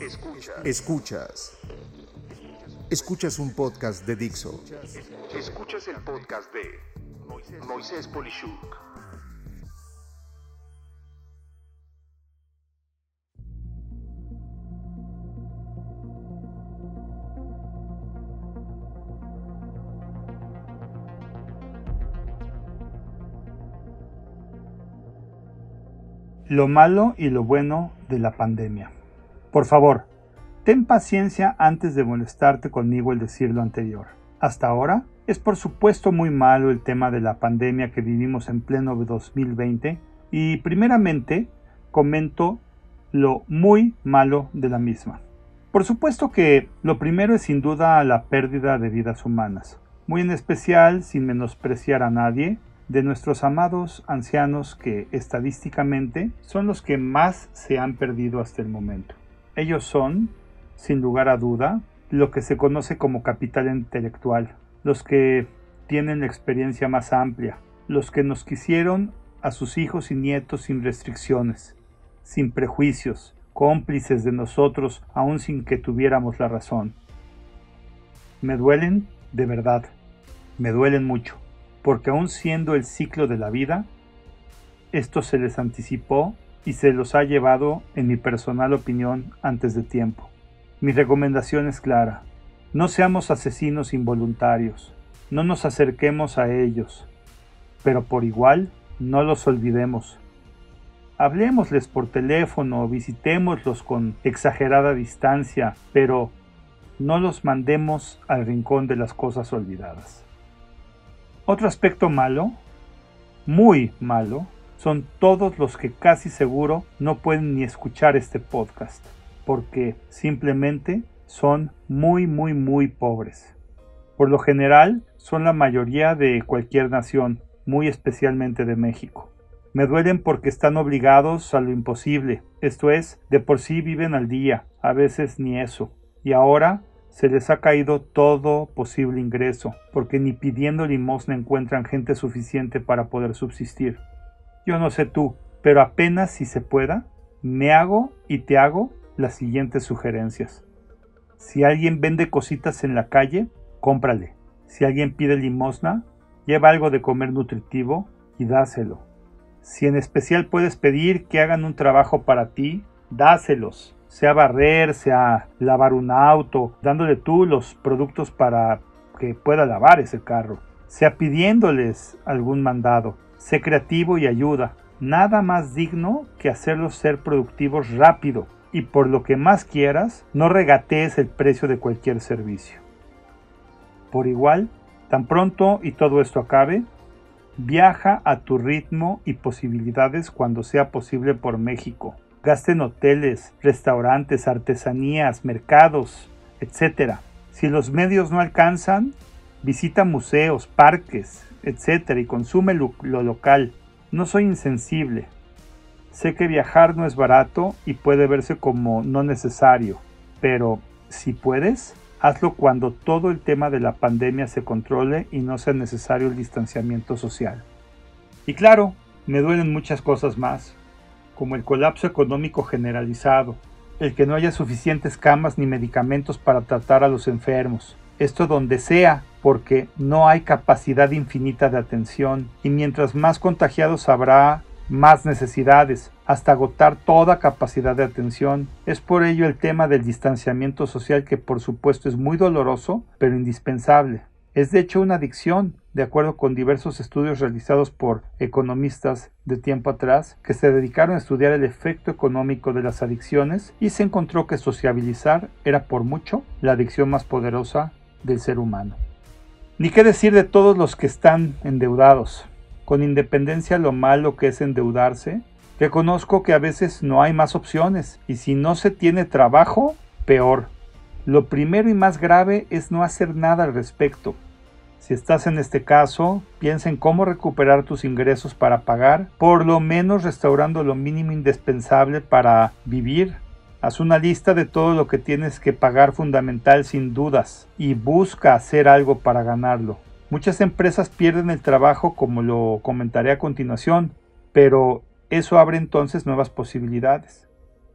Escuchas. Escuchas. Escuchas un podcast de Dixo. Escuchas el podcast de Moisés Polishuk. Lo malo y lo bueno de la pandemia. Por favor, ten paciencia antes de molestarte conmigo el decir lo anterior. Hasta ahora, es por supuesto muy malo el tema de la pandemia que vivimos en pleno 2020 y primeramente comento lo muy malo de la misma. Por supuesto que lo primero es sin duda la pérdida de vidas humanas, muy en especial, sin menospreciar a nadie, de nuestros amados ancianos que estadísticamente son los que más se han perdido hasta el momento. Ellos son, sin lugar a duda, lo que se conoce como capital intelectual, los que tienen la experiencia más amplia, los que nos quisieron a sus hijos y nietos sin restricciones, sin prejuicios, cómplices de nosotros aun sin que tuviéramos la razón. Me duelen, de verdad, me duelen mucho porque aun siendo el ciclo de la vida, esto se les anticipó y se los ha llevado, en mi personal opinión, antes de tiempo. Mi recomendación es clara. No seamos asesinos involuntarios, no nos acerquemos a ellos, pero por igual no los olvidemos. Hablemosles por teléfono, visitémoslos con exagerada distancia, pero no los mandemos al rincón de las cosas olvidadas. Otro aspecto malo, muy malo, son todos los que casi seguro no pueden ni escuchar este podcast, porque simplemente son muy, muy, muy pobres. Por lo general, son la mayoría de cualquier nación, muy especialmente de México. Me duelen porque están obligados a lo imposible, esto es, de por sí viven al día, a veces ni eso, y ahora se les ha caído todo posible ingreso, porque ni pidiendo limosna encuentran gente suficiente para poder subsistir. Yo no sé tú, pero apenas si se pueda, me hago y te hago las siguientes sugerencias. Si alguien vende cositas en la calle, cómprale. Si alguien pide limosna, lleva algo de comer nutritivo y dáselo. Si en especial puedes pedir que hagan un trabajo para ti, dáselos sea barrer, sea lavar un auto, dándole tú los productos para que pueda lavar ese carro, sea pidiéndoles algún mandado. Sé creativo y ayuda. Nada más digno que hacerlos ser productivos rápido y por lo que más quieras, no regatees el precio de cualquier servicio. Por igual, tan pronto y todo esto acabe, viaja a tu ritmo y posibilidades cuando sea posible por México Gaste en hoteles, restaurantes, artesanías, mercados, etc. Si los medios no alcanzan, visita museos, parques, etc. y consume lo, lo local. No soy insensible. Sé que viajar no es barato y puede verse como no necesario, pero si puedes, hazlo cuando todo el tema de la pandemia se controle y no sea necesario el distanciamiento social. Y claro, me duelen muchas cosas más, como el colapso económico generalizado, el que no haya suficientes camas ni medicamentos para tratar a los enfermos, esto donde sea, porque no hay capacidad infinita de atención y mientras más contagiados habrá, más necesidades, hasta agotar toda capacidad de atención. Es por ello el tema del distanciamiento social que por supuesto es muy doloroso, pero indispensable. Es de hecho una adicción, de acuerdo con diversos estudios realizados por economistas de tiempo atrás, que se dedicaron a estudiar el efecto económico de las adicciones y se encontró que sociabilizar era por mucho la adicción más poderosa del ser humano. Ni qué decir de todos los que están endeudados. Con independencia lo malo que es endeudarse, reconozco que a veces no hay más opciones y si no se tiene trabajo, peor. Lo primero y más grave es no hacer nada al respecto. Si estás en este caso, piensa en cómo recuperar tus ingresos para pagar, por lo menos restaurando lo mínimo indispensable para vivir. Haz una lista de todo lo que tienes que pagar fundamental sin dudas y busca hacer algo para ganarlo. Muchas empresas pierden el trabajo como lo comentaré a continuación, pero eso abre entonces nuevas posibilidades.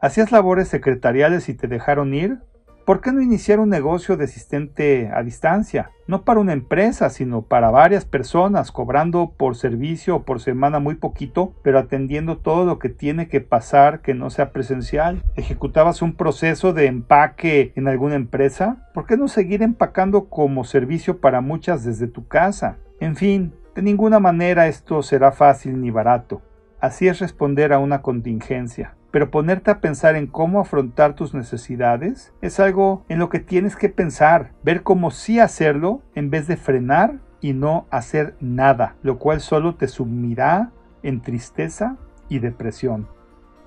¿Hacías labores secretariales y te dejaron ir? ¿Por qué no iniciar un negocio de asistente a distancia? No para una empresa, sino para varias personas, cobrando por servicio o por semana muy poquito, pero atendiendo todo lo que tiene que pasar que no sea presencial. ¿Ejecutabas un proceso de empaque en alguna empresa? ¿Por qué no seguir empacando como servicio para muchas desde tu casa? En fin, de ninguna manera esto será fácil ni barato. Así es responder a una contingencia pero ponerte a pensar en cómo afrontar tus necesidades es algo en lo que tienes que pensar, ver cómo sí hacerlo en vez de frenar y no hacer nada, lo cual solo te sumirá en tristeza y depresión.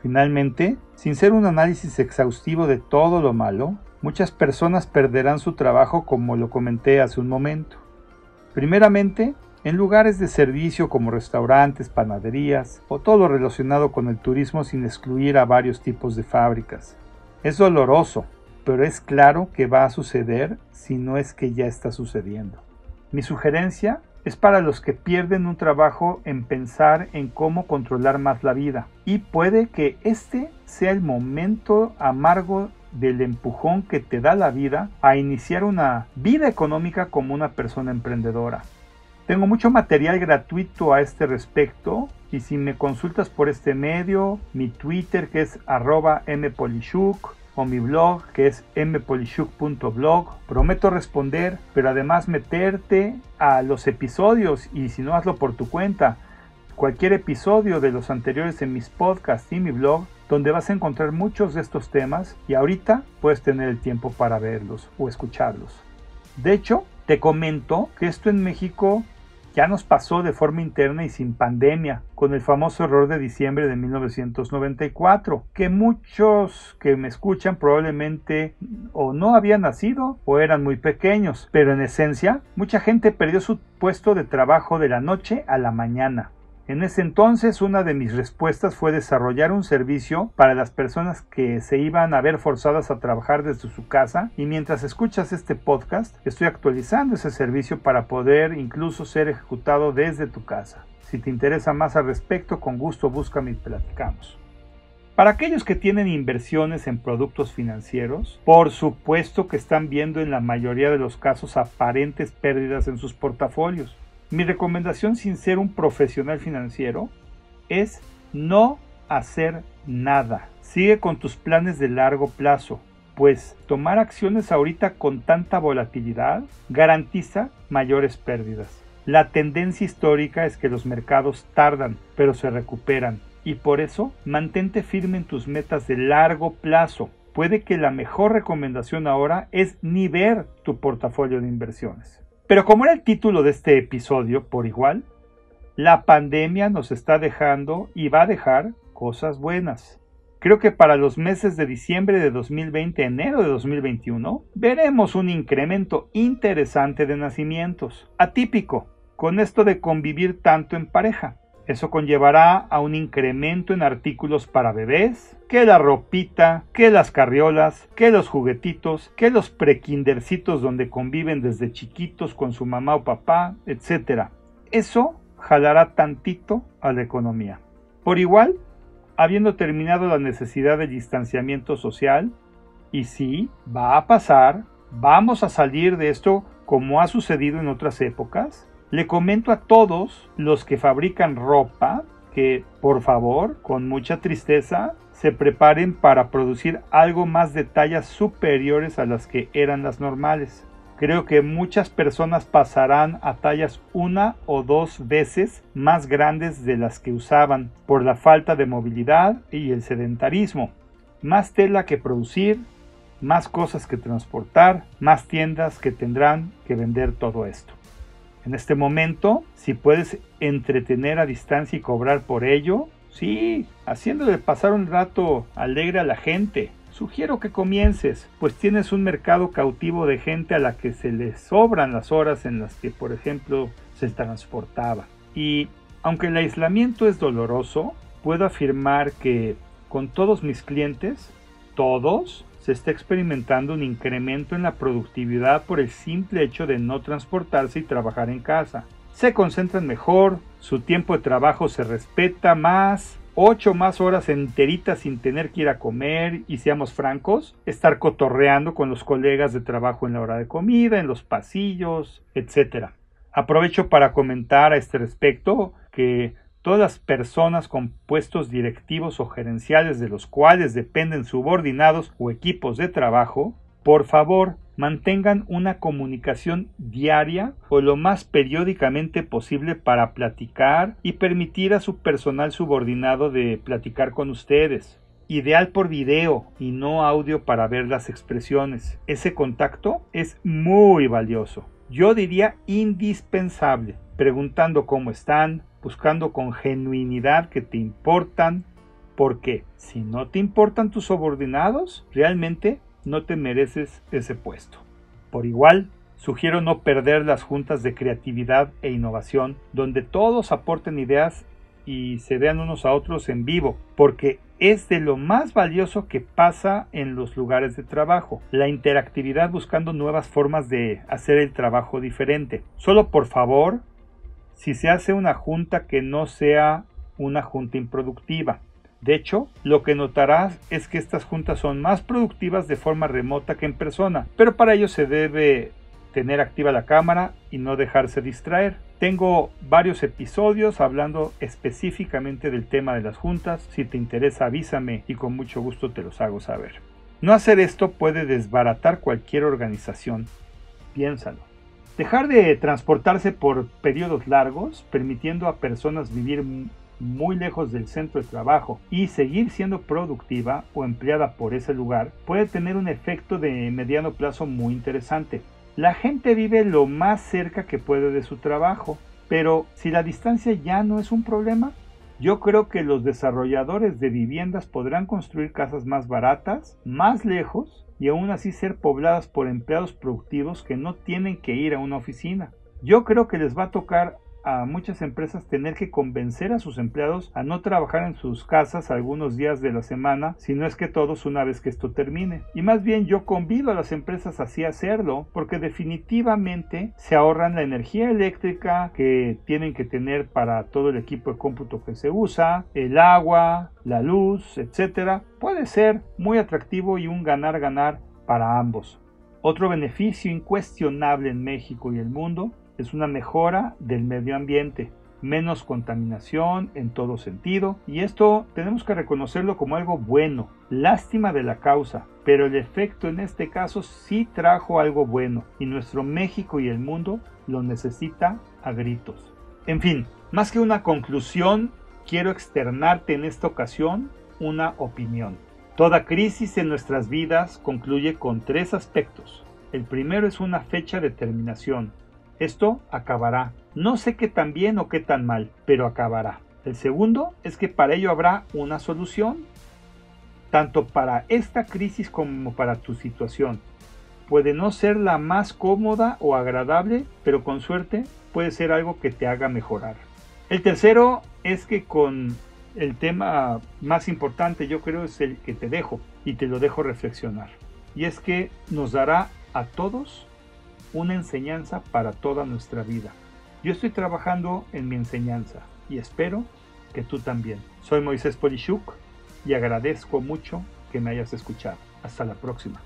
Finalmente, sin ser un análisis exhaustivo de todo lo malo, muchas personas perderán su trabajo como lo comenté hace un momento. Primeramente, en lugares de servicio como restaurantes, panaderías o todo relacionado con el turismo sin excluir a varios tipos de fábricas. Es doloroso, pero es claro que va a suceder si no es que ya está sucediendo. Mi sugerencia es para los que pierden un trabajo en pensar en cómo controlar más la vida y puede que este sea el momento amargo del empujón que te da la vida a iniciar una vida económica como una persona emprendedora. Tengo mucho material gratuito a este respecto y si me consultas por este medio, mi Twitter que es arroba mpolishuk o mi blog que es mpolishuk.blog, prometo responder, pero además meterte a los episodios y si no hazlo por tu cuenta, cualquier episodio de los anteriores en mis podcasts y mi blog, donde vas a encontrar muchos de estos temas y ahorita puedes tener el tiempo para verlos o escucharlos. De hecho, te comento que esto en México ya nos pasó de forma interna y sin pandemia, con el famoso error de diciembre de 1994, que muchos que me escuchan probablemente o no habían nacido o eran muy pequeños, pero en esencia mucha gente perdió su puesto de trabajo de la noche a la mañana. En ese entonces una de mis respuestas fue desarrollar un servicio para las personas que se iban a ver forzadas a trabajar desde su casa y mientras escuchas este podcast estoy actualizando ese servicio para poder incluso ser ejecutado desde tu casa. Si te interesa más al respecto, con gusto búscame y platicamos. Para aquellos que tienen inversiones en productos financieros, por supuesto que están viendo en la mayoría de los casos aparentes pérdidas en sus portafolios. Mi recomendación sin ser un profesional financiero es no hacer nada. Sigue con tus planes de largo plazo, pues tomar acciones ahorita con tanta volatilidad garantiza mayores pérdidas. La tendencia histórica es que los mercados tardan, pero se recuperan, y por eso mantente firme en tus metas de largo plazo. Puede que la mejor recomendación ahora es ni ver tu portafolio de inversiones. Pero como era el título de este episodio, por igual, la pandemia nos está dejando y va a dejar cosas buenas. Creo que para los meses de diciembre de 2020, enero de 2021, veremos un incremento interesante de nacimientos, atípico, con esto de convivir tanto en pareja. Eso conllevará a un incremento en artículos para bebés, que la ropita, que las carriolas, que los juguetitos, que los prekindercitos donde conviven desde chiquitos con su mamá o papá, etc. Eso jalará tantito a la economía. Por igual, habiendo terminado la necesidad de distanciamiento social, y sí, va a pasar, vamos a salir de esto como ha sucedido en otras épocas, le comento a todos los que fabrican ropa que, por favor, con mucha tristeza, se preparen para producir algo más de tallas superiores a las que eran las normales. Creo que muchas personas pasarán a tallas una o dos veces más grandes de las que usaban por la falta de movilidad y el sedentarismo. Más tela que producir, más cosas que transportar, más tiendas que tendrán que vender todo esto. En este momento, si puedes entretener a distancia y cobrar por ello, sí, haciéndole pasar un rato alegre a la gente. Sugiero que comiences, pues tienes un mercado cautivo de gente a la que se le sobran las horas en las que, por ejemplo, se transportaba. Y aunque el aislamiento es doloroso, puedo afirmar que con todos mis clientes, todos, se está experimentando un incremento en la productividad por el simple hecho de no transportarse y trabajar en casa. Se concentran mejor, su tiempo de trabajo se respeta más ocho más horas enteritas sin tener que ir a comer y seamos francos, estar cotorreando con los colegas de trabajo en la hora de comida, en los pasillos, etc. Aprovecho para comentar a este respecto que todas las personas con puestos directivos o gerenciales de los cuales dependen subordinados o equipos de trabajo, por favor, mantengan una comunicación diaria o lo más periódicamente posible para platicar y permitir a su personal subordinado de platicar con ustedes. Ideal por video y no audio para ver las expresiones. Ese contacto es muy valioso. Yo diría indispensable, preguntando cómo están, buscando con genuinidad que te importan, porque si no te importan tus subordinados, realmente no te mereces ese puesto. Por igual, sugiero no perder las juntas de creatividad e innovación, donde todos aporten ideas y se vean unos a otros en vivo, porque es de lo más valioso que pasa en los lugares de trabajo, la interactividad buscando nuevas formas de hacer el trabajo diferente. Solo por favor, si se hace una junta que no sea una junta improductiva, de hecho, lo que notarás es que estas juntas son más productivas de forma remota que en persona, pero para ello se debe tener activa la cámara y no dejarse distraer. Tengo varios episodios hablando específicamente del tema de las juntas. Si te interesa avísame y con mucho gusto te los hago saber. No hacer esto puede desbaratar cualquier organización. Piénsalo. Dejar de transportarse por periodos largos, permitiendo a personas vivir muy lejos del centro de trabajo y seguir siendo productiva o empleada por ese lugar puede tener un efecto de mediano plazo muy interesante. La gente vive lo más cerca que puede de su trabajo, pero si la distancia ya no es un problema, yo creo que los desarrolladores de viviendas podrán construir casas más baratas, más lejos y aún así ser pobladas por empleados productivos que no tienen que ir a una oficina. Yo creo que les va a tocar a muchas empresas tener que convencer a sus empleados a no trabajar en sus casas algunos días de la semana, si no es que todos una vez que esto termine. Y más bien yo convido a las empresas así a hacerlo, porque definitivamente se ahorran la energía eléctrica que tienen que tener para todo el equipo de cómputo que se usa, el agua, la luz, etcétera. Puede ser muy atractivo y un ganar-ganar para ambos. Otro beneficio incuestionable en México y el mundo es una mejora del medio ambiente, menos contaminación en todo sentido, y esto tenemos que reconocerlo como algo bueno, lástima de la causa, pero el efecto en este caso sí trajo algo bueno, y nuestro México y el mundo lo necesita a gritos. En fin, más que una conclusión, quiero externarte en esta ocasión una opinión. Toda crisis en nuestras vidas concluye con tres aspectos. El primero es una fecha de terminación, esto acabará. No sé qué tan bien o qué tan mal, pero acabará. El segundo es que para ello habrá una solución, tanto para esta crisis como para tu situación. Puede no ser la más cómoda o agradable, pero con suerte puede ser algo que te haga mejorar. El tercero es que con el tema más importante yo creo es el que te dejo y te lo dejo reflexionar. Y es que nos dará a todos una enseñanza para toda nuestra vida. Yo estoy trabajando en mi enseñanza y espero que tú también. Soy Moisés Polishuk y agradezco mucho que me hayas escuchado. Hasta la próxima.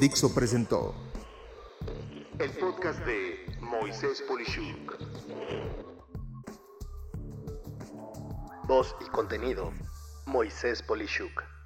Dixo presentó el podcast de Moisés Polishuk. Voz y contenido, Moisés Polishuk.